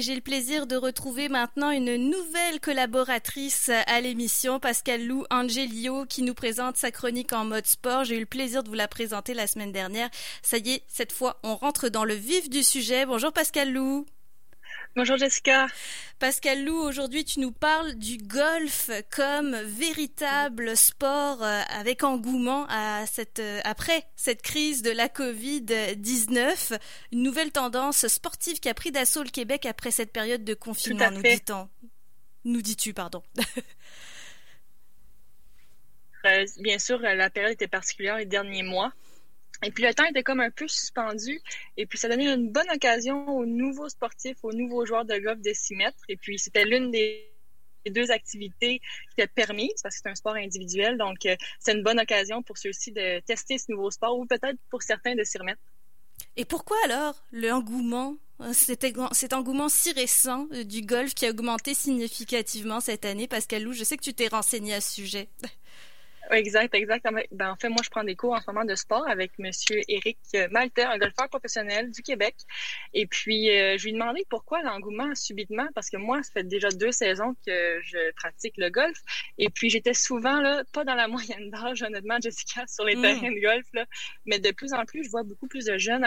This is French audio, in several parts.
J'ai le plaisir de retrouver maintenant une nouvelle collaboratrice à l'émission, Pascal Lou Angelio, qui nous présente sa chronique en mode sport. J'ai eu le plaisir de vous la présenter la semaine dernière. Ça y est, cette fois, on rentre dans le vif du sujet. Bonjour Pascal Lou. Bonjour Jessica. Pascal Lou, aujourd'hui tu nous parles du golf comme véritable sport euh, avec engouement à cette, euh, après cette crise de la Covid-19. Une nouvelle tendance sportive qui a pris d'assaut le Québec après cette période de confinement, nous dit-on. Nous dis-tu, pardon. Euh, bien sûr, la période était particulière les derniers mois. Et puis le temps était comme un peu suspendu. Et puis ça donnait une bonne occasion aux nouveaux sportifs, aux nouveaux joueurs de golf de s'y mettre. Et puis c'était l'une des deux activités qui étaient permises parce que c'est un sport individuel. Donc euh, c'est une bonne occasion pour ceux-ci de tester ce nouveau sport ou peut-être pour certains de s'y remettre. Et pourquoi alors le engouement, euh, cet, engouement si récent euh, du golf qui a augmenté significativement cette année? Pascal Lou, je sais que tu t'es renseigné à ce sujet. Exact, exact. Ben, en fait, moi, je prends des cours en ce moment de sport avec Monsieur Éric Malter, un golfeur professionnel du Québec. Et puis, euh, je lui ai demandé pourquoi l'engouement subitement, parce que moi, ça fait déjà deux saisons que je pratique le golf. Et puis, j'étais souvent là, pas dans la moyenne d'âge, honnêtement, Jessica, sur les hmm. terrains de golf, là, mais de plus en plus, je vois beaucoup plus de jeunes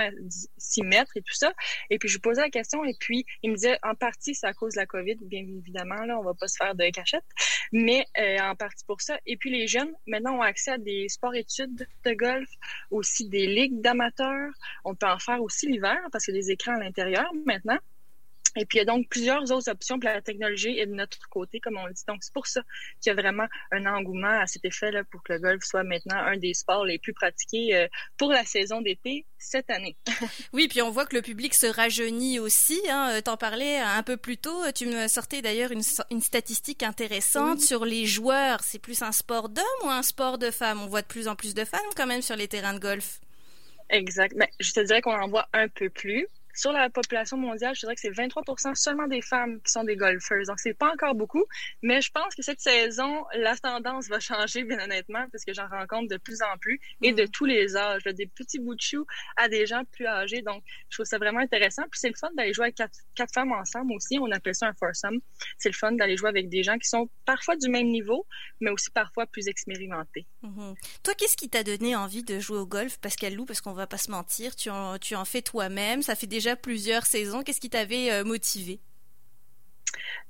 s'y mettre et tout ça. Et puis, je lui posais la question, et puis, il me disait, en partie, c'est à cause de la COVID, bien évidemment, là, on va pas se faire de cachette, mais euh, en partie pour ça. Et puis, les jeunes, maintenant ont accès à des sports-études de golf, aussi des ligues d'amateurs. On peut en faire aussi l'hiver parce qu'il y a des écrans à l'intérieur maintenant. Et puis, il y a donc plusieurs autres options pour la technologie et de notre côté, comme on le dit. Donc, c'est pour ça qu'il y a vraiment un engouement à cet effet là pour que le golf soit maintenant un des sports les plus pratiqués euh, pour la saison d'été cette année. oui, puis on voit que le public se rajeunit aussi. Hein. Euh, t'en parlais un peu plus tôt. Tu me sortais d'ailleurs une, une, statistique intéressante sur les joueurs. C'est plus un sport d'hommes ou un sport de femmes? On voit de plus en plus de femmes quand même sur les terrains de golf. Exact. Mais je te dirais qu'on en voit un peu plus sur la population mondiale, je dirais que c'est 23 seulement des femmes qui sont des golfeuses. Donc, c'est pas encore beaucoup, mais je pense que cette saison, la tendance va changer, bien honnêtement, parce que j'en rencontre de plus en plus et de mm. tous les âges, des petits bouts de choux à des gens plus âgés. Donc, je trouve ça vraiment intéressant. Puis, c'est le fun d'aller jouer avec quatre, quatre, femmes ensemble aussi. On appelle ça un foursome. C'est le fun d'aller jouer avec des gens qui sont parfois du même niveau, mais aussi parfois plus expérimentés. Mm-hmm. Toi, qu'est-ce qui t'a donné envie de jouer au golf, Pascal Lou? Parce qu'on va pas se mentir, tu en, tu en fais toi-même. Ça fait déjà plusieurs saisons. Qu'est-ce qui t'avait euh, motivé?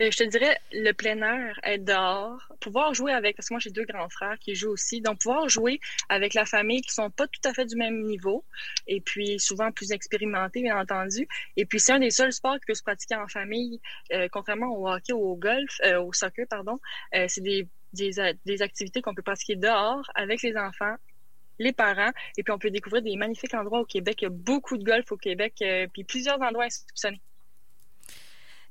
Euh, je te dirais le plein air, être dehors, pouvoir jouer avec, parce que moi j'ai deux grands frères qui jouent aussi, donc pouvoir jouer avec la famille qui sont pas tout à fait du même niveau, et puis souvent plus expérimentés bien entendu. Et puis c'est un des seuls sports qui peut se pratiquer en famille, euh, contrairement au hockey ou au golf, au soccer pardon. c'est des, des, des activités qu'on peut pratiquer dehors avec les enfants les parents. Et puis, on peut découvrir des magnifiques endroits au Québec. Il y a beaucoup de golf au Québec, euh, puis plusieurs endroits institutionnels.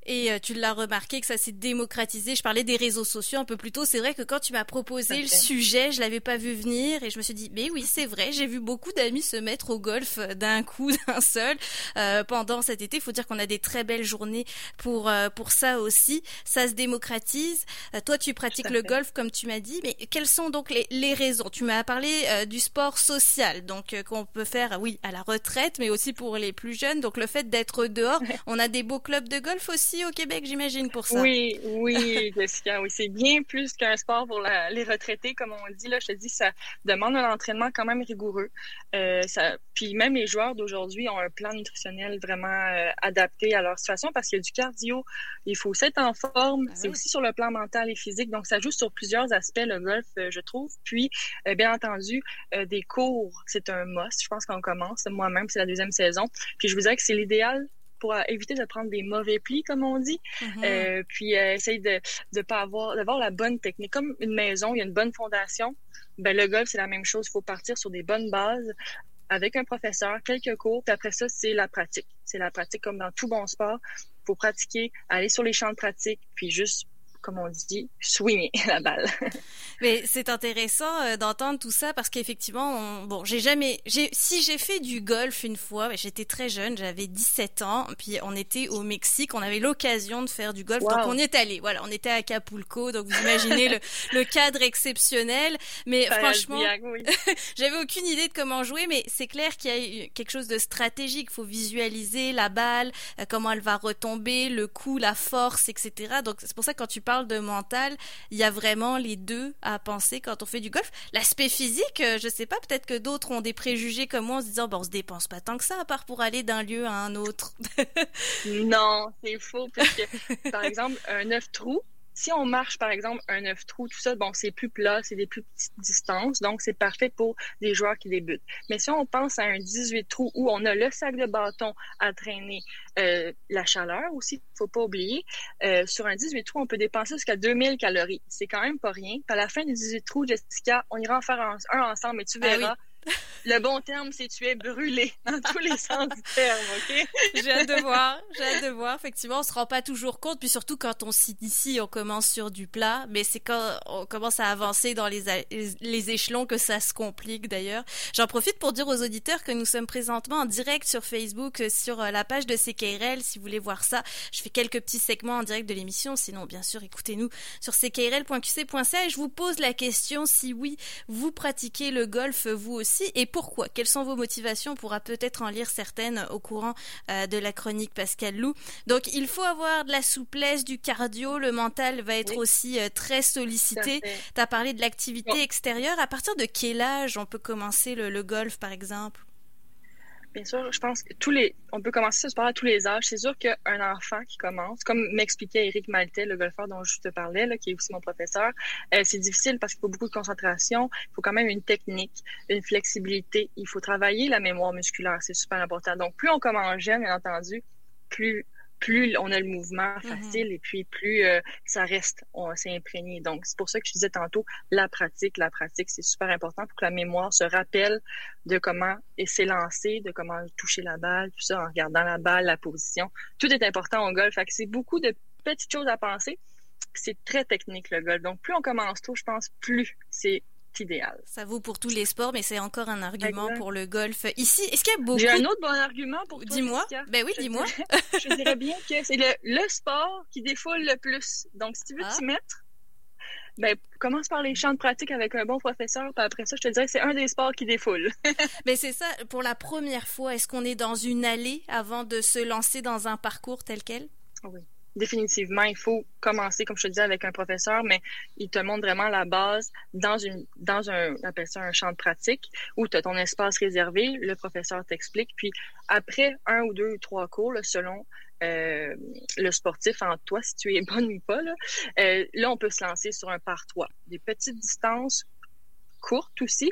Et euh, tu l'as remarqué que ça s'est démocratisé. Je parlais des réseaux sociaux un peu plus tôt. C'est vrai que quand tu m'as proposé le sujet, je l'avais pas vu venir et je me suis dit, mais oui, c'est vrai. J'ai vu beaucoup d'amis se mettre au golf d'un coup, d'un seul, euh, pendant cet été. Il faut dire qu'on a des très belles journées pour euh, pour ça aussi. Ça se démocratise. Euh, toi, tu pratiques le golf comme tu m'as dit, mais quelles sont donc les, les raisons? Tu m'as parlé du sport social, donc qu'on peut faire, oui, à la retraite, mais aussi pour les plus jeunes. Donc le fait d'être dehors, on a des beaux clubs de golf aussi au Québec, j'imagine, pour ça. Oui, oui, Jessica, oui. C'est bien plus qu'un sport pour les retraités, comme on dit. Là, je te dis, ça demande un entraînement quand même rigoureux. Euh, ça, puis même les joueurs d'aujourd'hui ont un plan nutritionnel vraiment euh, adapté à leur situation parce qu'il y a du cardio. Il faut aussi être en forme. Ah c'est aussi sur le plan mental et physique. Donc, ça joue sur plusieurs aspects, le golf, euh, je trouve. Puis, bien entendu, des cours, c'est un must. Je pense qu'on commence. Moi-même, c'est la deuxième saison. Puis, je vous dirais que c'est l'idéal pour éviter de prendre des mauvais plis, comme on dit. Mm-hmm. euh, puis euh, essayer de de pas avoir d'avoir la bonne technique. Comme une maison, il y a une bonne fondation. Ben le golf c'est la même chose. Il faut partir sur des bonnes bases avec un professeur, quelques cours, puis après ça c'est la pratique. C'est la pratique comme dans tout bon sport. Il faut pratiquer, aller sur les champs de pratique, puis juste comme on dit, swinguer la balle. Mais c'est intéressant euh, d'entendre tout ça parce qu'effectivement, bon, j'ai jamais, si j'ai fait du golf une fois, j'étais très jeune, j'avais 17 ans, puis on était au Mexique, on avait l'occasion de faire du golf, donc on est allé, voilà, on était à Acapulco, donc vous imaginez le, le cadre exceptionnel, mais franchement, j'avais aucune idée de comment jouer, mais c'est clair qu'il y a quelque chose de stratégique, faut visualiser la balle, euh, comment elle va retomber, le coup, la force, etc. Donc c'est pour ça que quand tu parles de mental, il y a vraiment les deux à penser quand on fait du golf. L'aspect physique, euh, je sais pas, peut-être que d'autres ont des préjugés comme moi en se disant, bon, on se dépense pas tant que ça, à part pour aller d'un lieu à un autre. non, c'est faux, parce que, par exemple, un œuf trou, si on marche, par exemple, un 9 trous, tout ça, bon, c'est plus plat, c'est des plus petites distances, donc c'est parfait pour des joueurs qui débutent. Mais si on pense à un 18 trous où on a le sac de bâton à traîner, euh, la chaleur aussi, faut pas oublier, euh, sur un 18 trous, on peut dépenser jusqu'à 2000 calories. C'est quand même pas rien. Puis à la fin du 18 trous, Jessica, on ira en faire un, ensemble, et tu ah verras. Le bon terme, c'est tu es brûlé dans tous les sens du terme, OK? j'ai hâte de voir, j'ai hâte de voir. Effectivement, on se rend pas toujours compte, puis surtout quand on s'initie, on commence sur du plat, mais c'est quand on commence à avancer dans les, les échelons que ça se complique d'ailleurs. J'en profite pour dire aux auditeurs que nous sommes présentement en direct sur Facebook, euh, sur euh, la page de CKRL, si vous voulez voir ça. Je fais quelques petits segments en direct de l'émission, sinon, bien sûr, écoutez-nous sur ckrl.qc.ca et je vous pose la question si oui, vous pratiquez le golf vous aussi et pourquoi? Quelles sont vos motivations? On pourra peut-être en lire certaines au courant euh, de la chronique Pascal Lou. Donc il faut avoir de la souplesse, du cardio, le mental va être aussi euh, très sollicité. Tu as parlé de l'activité extérieure. À partir de quel âge on peut commencer le golf par exemple? Bien sûr, je pense que tous les, on peut commencer ce sport à tous les âges. C'est sûr qu'un enfant qui commence, comme m'expliquait Eric Maltais, le golfeur dont je te parlais, là, qui est aussi mon professeur, euh, c'est difficile parce qu'il faut beaucoup de concentration. Il faut quand même une technique, une flexibilité. Il faut travailler la mémoire musculaire. C'est super important. Donc, plus on commence jeune, bien entendu, plus plus on a le mouvement mhm. facile et puis plus euh, ça reste, on s'est imprégné. Donc, c'est pour ça que je disais tantôt, la pratique, la pratique, c'est super important pour que la mémoire se rappelle de comment s'élancer, de comment toucher la balle, tout ça, en regardant la balle, la position. Tout est important au golf. Fait que c'est beaucoup de petites choses à penser. C'est très technique, le golf. Donc, plus on commence tôt, je pense, plus c'est idéal. Ça vaut pour tous les sports, mais c'est encore un argument pour le golf. Ici, est-ce qu'il y a beaucoup... J'ai un autre bon argument pour toi. Dis-moi. Ben oui, dis-moi. je dirais bien que c'est le, sport qui défoule le plus. Donc, si tu veux ah. t'y mettre, ben, commence par les champs de pratique avec un bon professeur, puis après ça, je te dirais que c'est un des sports qui défoule. Mais ben, c'est ça, pour la première fois, est-ce qu'on est dans une allée avant de se lancer dans un parcours tel quel? Oui définitivement, il faut commencer, comme je te disais, avec un professeur, mais il te montre vraiment la base dans une dans un, un champ de pratique où tu as ton espace réservé, le professeur t'explique, puis après un ou deux ou trois cours, selon euh, le sportif en toi, si tu es bonne ou pas, là, euh, là, on peut se lancer sur un par trois. Des petites distances courte aussi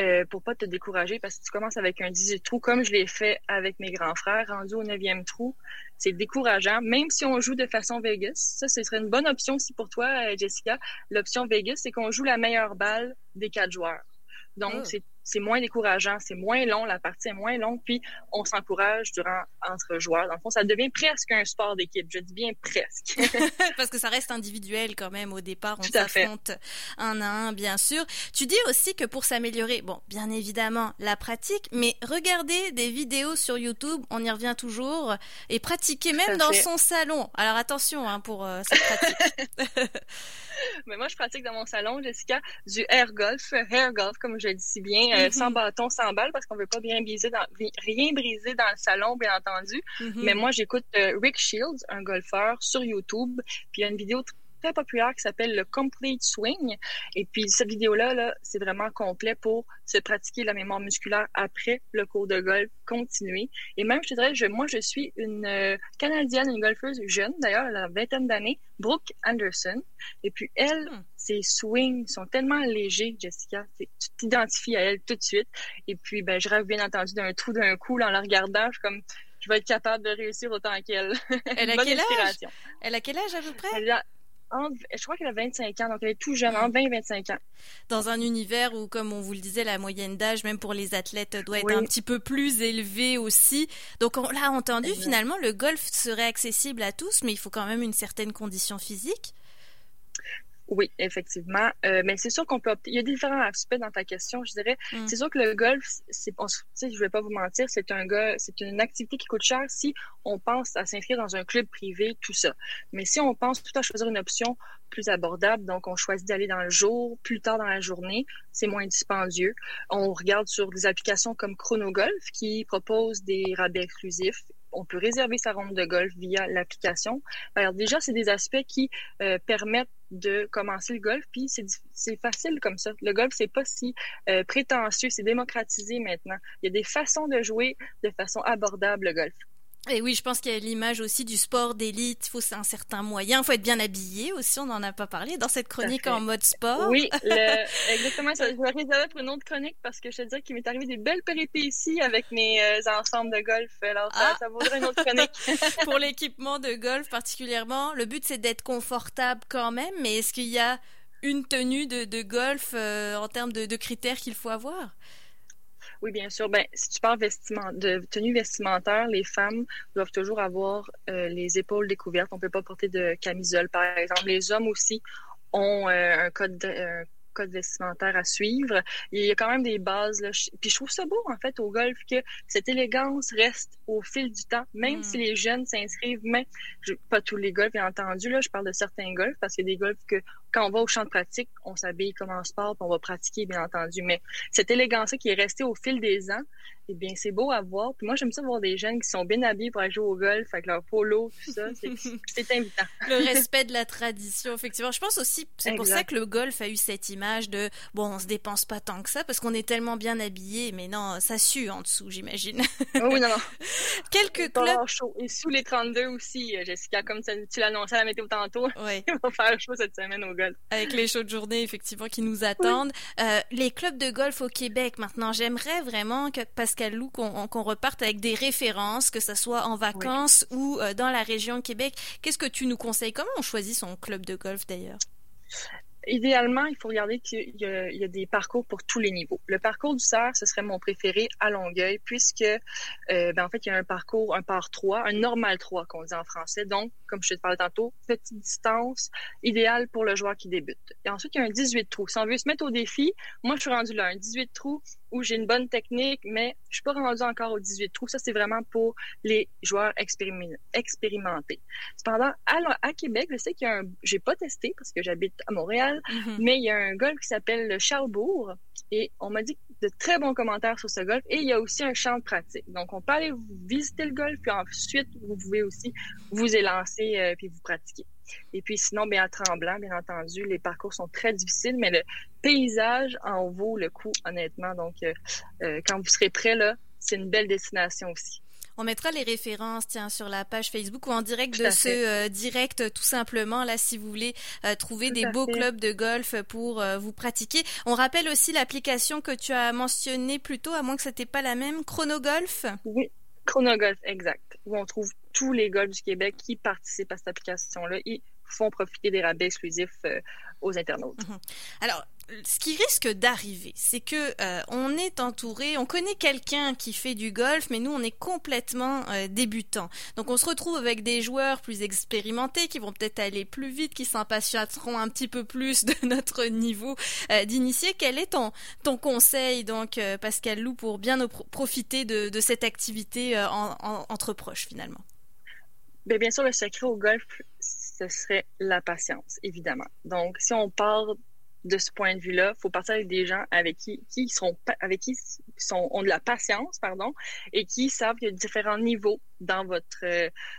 euh, pour pas te décourager parce que tu commences avec un 18 trous comme je l'ai fait avec mes grands frères rendu au 9e trou. C'est décourageant, même si on joue de façon Vegas. Ça, ce serait une bonne option aussi pour toi, euh, Jessica. L'option Vegas, c'est qu'on joue la meilleure balle des quatre joueurs. Donc, oh. c'est c'est moins décourageant, c'est moins long, la partie est moins longue, puis on s'encourage durant entre joueurs. Dans le fond, ça devient presque un sport d'équipe. Je dis bien presque. Parce que ça reste individuel quand même au départ. On s'affronte un à un, bien sûr. Tu dis aussi que pour s'améliorer, bon, bien évidemment, la pratique, mais regarder des vidéos sur YouTube, on y revient toujours, et pratiquer même dans son salon. Alors attention hein, pour euh, cette pratique. mais moi, je pratique dans mon salon, Jessica, du air golf, air golf, comme je le dis si bien, euh, sans bâton, sans balle, parce qu'on veut pas bien briser dans, rien briser dans le salon, bien entendu. Mhm. Mais moi, j'écoute euh, Rick Shields, un golfeur, sur YouTube. Puis il y a une vidéo très populaire qui s'appelle le Complete Swing. Et puis cette vidéo-là, -là, c'est vraiment complet pour se pratiquer la mémoire musculaire après le cours de golf, continuer. Et même, je te dirais, je, moi, je suis une euh, Canadienne, une golfeuse jeune, d'ailleurs, elle a vingtaine d'années, Brooke Anderson. Et puis elle, hmm. ses swings sont tellement légers, Jessica. Tu t'identifies à elle tout de suite. Et puis, ben, je rêve bien entendu d'un trou d'un coup en la regardant. Je suis comme, je vais être capable de réussir autant qu'elle. Elle a quel âge? Elle a quel âge à peu près? Je crois qu'elle a 25 ans, donc elle est tout jeune, en 20 et 25 ans. Dans un univers où, comme on vous le disait, la moyenne d'âge, même pour les athlètes, doit être un petit peu plus élevée aussi. Donc on l'a entendu, finalement, le golf serait accessible à tous, mais il faut quand même une certaine condition physique. Oui, effectivement. Euh, mais c'est sûr qu'on peut opter. Il y a différents aspects dans ta question, je dirais. Mm. C'est sûr que le golf, c'est, on, je vais pas vous mentir, c'est un gars, c'est une activité qui coûte cher si on pense à s'inscrire dans un club privé, tout ça. Mais si on pense tout à choisir une option plus abordable, donc on choisit d'aller dans le jour, plus tard dans la journée, c'est moins dispendieux. On regarde sur des applications comme Chronogolf qui proposent des rabais exclusifs on peut réserver sa ronde de golf via l'application. Alors déjà, c'est des aspects qui euh, permettent de commencer le golf, puis c'est facile comme ça. Le golf, c'est pas si euh, prétentieux, c'est démocratisé maintenant. Il y a des façons de jouer de façon abordable le golf. Et oui, je pense qu'il y a l'image aussi du sport d'élite. Il faut un certain moyen. Il faut être bien habillé aussi. On n'en a pas parlé dans cette chronique en mode sport. Oui, exactement. Ça, je vais réserver pour une autre chronique parce que je te dis qu'il m'est arrivé des belles péripéties avec mes euh, ensembles de golf. Alors, ça, ah! vaudrait une autre chronique. pour l'équipement de golf particulièrement, le but c'est d'être confortable quand même. Mais est-ce qu'il y a une tenue de, golf euh, en termes de critères qu'il faut avoir? Oui, bien sûr. Ben, si tu parles vestiment, de tenue vestimentaire, les femmes doivent toujours avoir euh, les épaules découvertes. On ne peut pas porter de camisole, par exemple. Les hommes aussi ont euh, un code de, code vestimentaire à suivre. Il y a quand même des bases. Là. Puis je trouve ça beau, en fait, au golf, que cette élégance reste au fil du temps, même si mm. les jeunes s'inscrivent. Mais pas tous les golfs, bien entendu. Là, je parle de certains golfs, parce qu'il y a des golfs que quand on va au champ de pratique, on s'habille comme en sport, puis on va pratiquer, bien entendu. Mais cette élégance-là qui est restée au fil des ans, eh bien, c'est beau à voir. Puis moi, j'aime ça voir des jeunes qui sont bien habillés pour aller jouer au golf avec leur polo, tout ça. C'est invitant. le respect de la tradition, effectivement. Je pense aussi, c'est pour ça que le golf a eu cette image de, bon, on se dépense pas tant que ça parce qu'on est tellement bien habillés, mais non, ça sue en dessous, j'imagine. Oh oui, non, non. Quelques clubs. chaud. Et sous les 32 aussi, euh, Jessica, comme tu l'annonçais à la météo tantôt. Oui. il va faire chaud cette semaine au golf. Avec les chaudes journées, effectivement, qui nous attendent. Euh, les clubs de golf au Québec, maintenant, j'aimerais vraiment que, parce Lou, qu'on reparte avec des références, que ce soit en vacances ou euh, dans la région Québec. Qu'est-ce que tu nous conseilles? Comment on choisit son club de golf d'ailleurs? idéalement, il faut regarder qu'il y, a des parcours pour tous les niveaux. Le parcours du cerf, ce serait mon préféré à Longueuil, puisque, euh, ben, en fait, il y a un parcours, un par 3, un normal 3 qu'on dit en français. Donc, comme je te parlais tantôt, petite distance, idéale pour le joueur qui débute. Et ensuite, il y a un 18 trous. Si on veut se mettre au défi, moi, je suis rendu là, un 18 trous où j'ai une bonne technique, mais je suis pas rendu encore au 18 trous. Ça, c'est vraiment pour les joueurs expérimentés. Cependant, à, à Québec, je sais qu'il y a un, j'ai pas testé parce que j'habite à Montréal, mm-hmm. mais il y a un golf qui s'appelle le Charlebourg et on m'a dit de très bons commentaires sur ce golf et il y a aussi un champ de pratique. Donc, on peut aller visiter le golf puis ensuite, vous pouvez aussi vous élancer euh, puis vous pratiquer. Et puis sinon, bien à Tremblant, bien entendu, les parcours sont très difficiles, mais le paysage en vaut le coup, honnêtement. Donc, euh, euh, quand vous serez prêt, là, c'est une belle destination aussi. On mettra les références tiens, sur la page Facebook ou en direct de ce euh, direct tout simplement là si vous voulez trouver des beaux clubs de golf pour vous pratiquer. On rappelle aussi l'application que tu as mentionnée plus tôt, à moins que ce n'était pas la même, Chronogolf. Oui, Chronogolf, exact. Où on trouve tous les golfs du Québec qui participent à cette application-là et font profiter des rabais exclusifs euh, aux internautes. Mhm. Alors, ce qui risque d'arriver, c'est que euh, on est entouré, on connaît quelqu'un qui fait du golf, mais nous on est complètement euh, débutants. Donc on se retrouve avec des joueurs plus expérimentés qui vont peut-être aller plus vite, qui s'impatienteront un petit peu plus de notre niveau d'initié. Quel est ton ton conseil donc Pascal Lou pour bien profiter de, cette activité entre proches finalement? Bien, bien sûr, le secret au golf, ce serait la patience, évidemment. Donc, si on part de ce point de vue-là, il faut partir avec des gens avec qui, qui sont, avec qui sont, ont de la patience, pardon, et qui savent qu'il y a différents niveaux dans votre,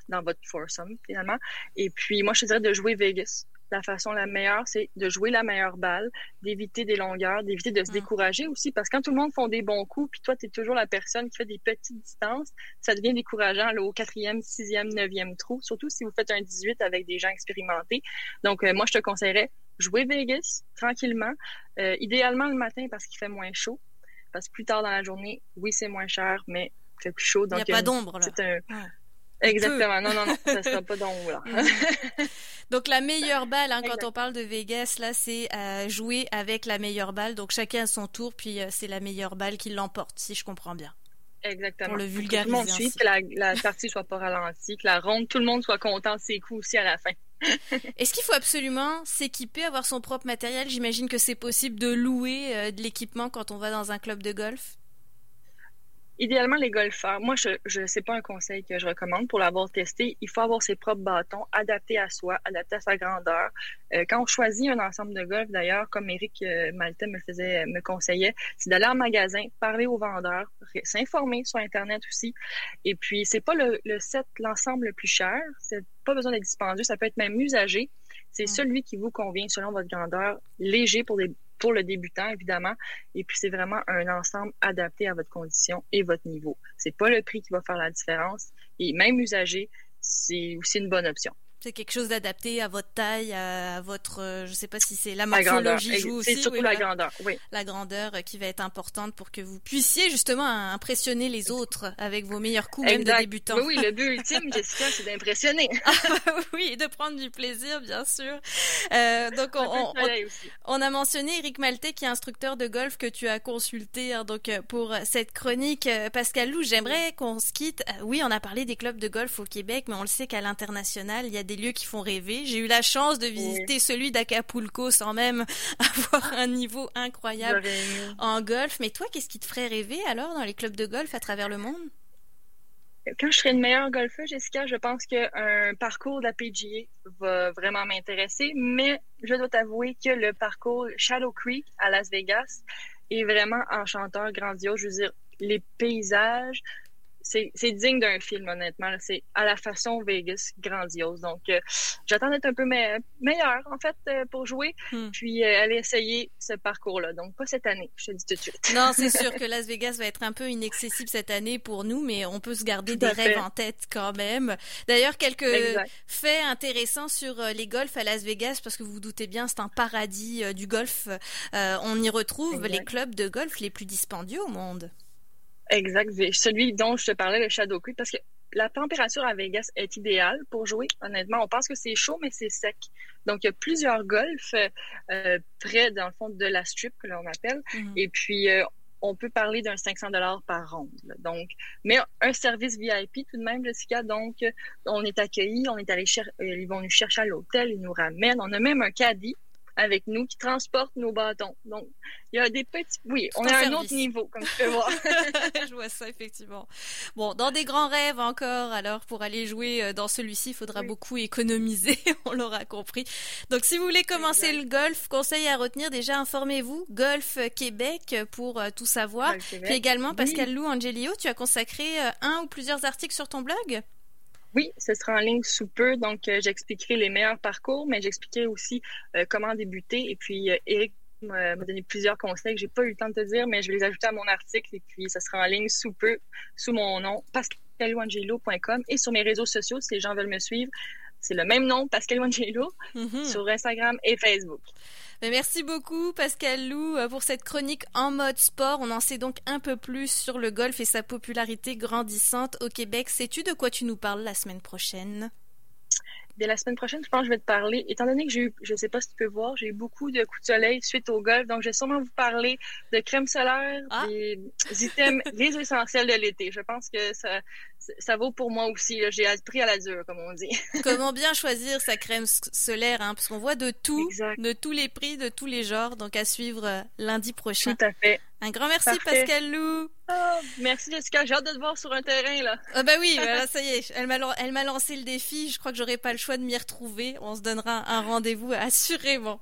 dans votre foursome, finalement. Et puis, moi, je te dirais de jouer Vegas la façon la meilleure, c'est de jouer la meilleure balle, d'éviter des longueurs, d'éviter de se mm. décourager aussi, parce que quand tout le monde font des bons coups, puis toi, tu es toujours la personne qui fait des petites distances, ça devient décourageant là, au quatrième, sixième, neuvième trou, surtout si vous faites un 18 avec des gens expérimentés. Donc, euh, moi, je te conseillerais jouer Vegas tranquillement, euh, idéalement le matin parce qu'il fait moins chaud, parce que plus tard dans la journée, oui, c'est moins cher, mais il fait plus chaud. Donc, il n'y a pas d'ombre, là. Un... Exactement. Non, non, non, ça sera pas d'ombre, là. Mm. Donc la meilleure balle, hein, quand on parle de Vegas, là, c'est euh, jouer avec la meilleure balle. Donc chacun à son tour, puis euh, c'est la meilleure balle qui l'emporte, si je comprends bien. Exactement. Pour le vulgariser. Que, que la, partie soit pas ralentie, que la ronde, tout le monde soit content de ses coups aussi à la fin. Est-ce qu'il faut absolument s'équiper, avoir son propre matériel? J'imagine que c'est possible de louer euh, de l'équipement quand on va dans un club de golf. Idéalement, les golfeurs, moi, je ne sais pas un conseil que je recommande pour l'avoir testé. Il faut avoir ses propres bâtons adaptés à soi, adaptés à sa grandeur. Euh, quand on choisit un ensemble de golf, d'ailleurs, comme Eric euh, Malta me faisait, me conseillait, c'est d'aller en magasin, parler aux vendeurs, s'informer sur Internet aussi. Et puis, c'est pas le, le set, l'ensemble le plus cher. C'est pas besoin d'être dispendieux. Ça peut être même usagé. C'est mm. celui qui vous convient selon votre grandeur, léger pour des pour le débutant, évidemment. Et puis, c'est vraiment un ensemble adapté à votre condition et votre niveau. C'est pas le prix qui va faire la différence. Et même usagé, c'est aussi une bonne option. C'est quelque chose d'adapté à votre taille, à votre, euh, je sais pas si c'est la morphologie joue aussi. C'est surtout la grandeur, oui. La grandeur qui va être importante pour que vous puissiez justement impressionner les autres avec vos meilleurs coups, même de débutants. Oui, oui, le but ultime, Jessica, c'est d'impressionner. Ah, oui, et de prendre du plaisir, bien sûr. Euh, donc, on, on, a mentionné Eric Maltais, qui est instructeur de golf que tu as consulté hein, donc euh, pour cette chronique. Euh, Pascal Lou, j'aimerais qu'on se quitte. Oui, on a parlé des clubs de golf au Québec, mais on le sait qu'à l'international, il y a des lieux qui font rêver. J'ai eu la chance de visiter celui d'Acapulco sans même avoir un niveau incroyable en golf. Mais toi, qu'est-ce qui te ferait rêver alors dans les clubs de golf à travers le monde? Quand je serai une meilleure golfeuse, Jessica, je pense qu'un parcours de la PGA va vraiment m'intéresser, mais je dois t'avouer que le parcours Shadow Creek à Las Vegas est vraiment enchanteur, grandiose. Je veux dire, les paysages, c'est digne d'un film, honnêtement. C'est à la façon Vegas, grandiose. Donc, euh, j'attends d'être un peu meilleur, en fait, euh, pour jouer, hmm. puis euh, aller essayer ce parcours-là. Donc, pas cette année, je te dis tout de suite. Non, c'est sûr que Las Vegas va être un peu inaccessible cette année pour nous, mais on peut se garder des rêves en tête quand même. D'ailleurs, quelques faits intéressants sur les golfs à Las Vegas, parce que vous vous doutez bien, c'est un paradis du golf. on y retrouve les clubs de golf les plus dispendieux au monde. Exact. Celui dont je te parlais, le Shadow Creek, parce que la température à Vegas est idéale pour jouer. Honnêtement, on pense que c'est chaud, mais c'est sec. Donc, il y a plusieurs golfs euh, près, dans le fond, de la strip que l'on appelle. Mm-hmm. Et puis, euh, on peut parler d'un 500 dollars par ronde. Donc, mais un service VIP tout de même, Jessica. Donc, on est accueilli, on est allé chercher, euh, ils vont nous chercher à l'hôtel, ils nous ramènent. On a même un caddie avec nous qui transportent nos bâtons. Donc, il y a des petits... Oui, on a un autre niveau, comme tu peux voir. Je vois ça, effectivement. Bon, dans des grands rêves encore, alors, pour aller jouer euh, dans celui-ci, il faudra beaucoup économiser, on l'aura compris. Donc, si vous voulez commencer le golf, conseil à retenir, déjà, informez-vous, Golf Québec, pour euh, tout savoir. Puis également, Pascal Lou Angelio, tu as consacré euh, un ou plusieurs articles sur ton blog? Oui, ce sera en ligne sous peu, donc euh, j'expliquerai les meilleurs parcours, mais j'expliquerai aussi euh, comment débuter. Et puis, euh, Eric m'a donné plusieurs conseils que j'ai pas eu le temps de te dire, mais je vais les ajouter à mon article et puis ça sera en ligne sous peu, sous mon nom, pascaluangelo.com et sur mes réseaux sociaux si les gens veulent me suivre. C'est le même nom, Pascal Angelo, mm-hmm. sur Instagram et Facebook. Merci beaucoup Pascal Lou euh, pour cette chronique en mode sport. On en sait donc un peu plus sur le golf et sa popularité grandissante au Québec. Sais-tu de quoi tu nous parles la semaine prochaine? Dès la semaine prochaine, je pense que je vais te parler, étant donné que j'ai eu, je sais pas si tu peux voir, j'ai eu beaucoup de coups de soleil suite au golf, donc je vais sûrement vous parler de crème solaire, ah. des items, des essentiels de l'été. Je pense que ça, ça vaut pour moi aussi. J'ai appris à la dure, comme on dit. Comment bien choisir sa crème solaire, hein, parce qu'on voit de tout, de tous les prix, de tous les genres. Donc à suivre euh, lundi prochain. Tout à fait. Un grand merci Pascal Lou. Oh, merci Jessica, j'ai hâte de te voir sur un terrain là. Ah bah oui, voilà, ça y est, elle m'a elle m'a lancé le défi. Je crois que j'aurai pas le choix de m'y retrouver. On se donnera un rendez-vous assurément.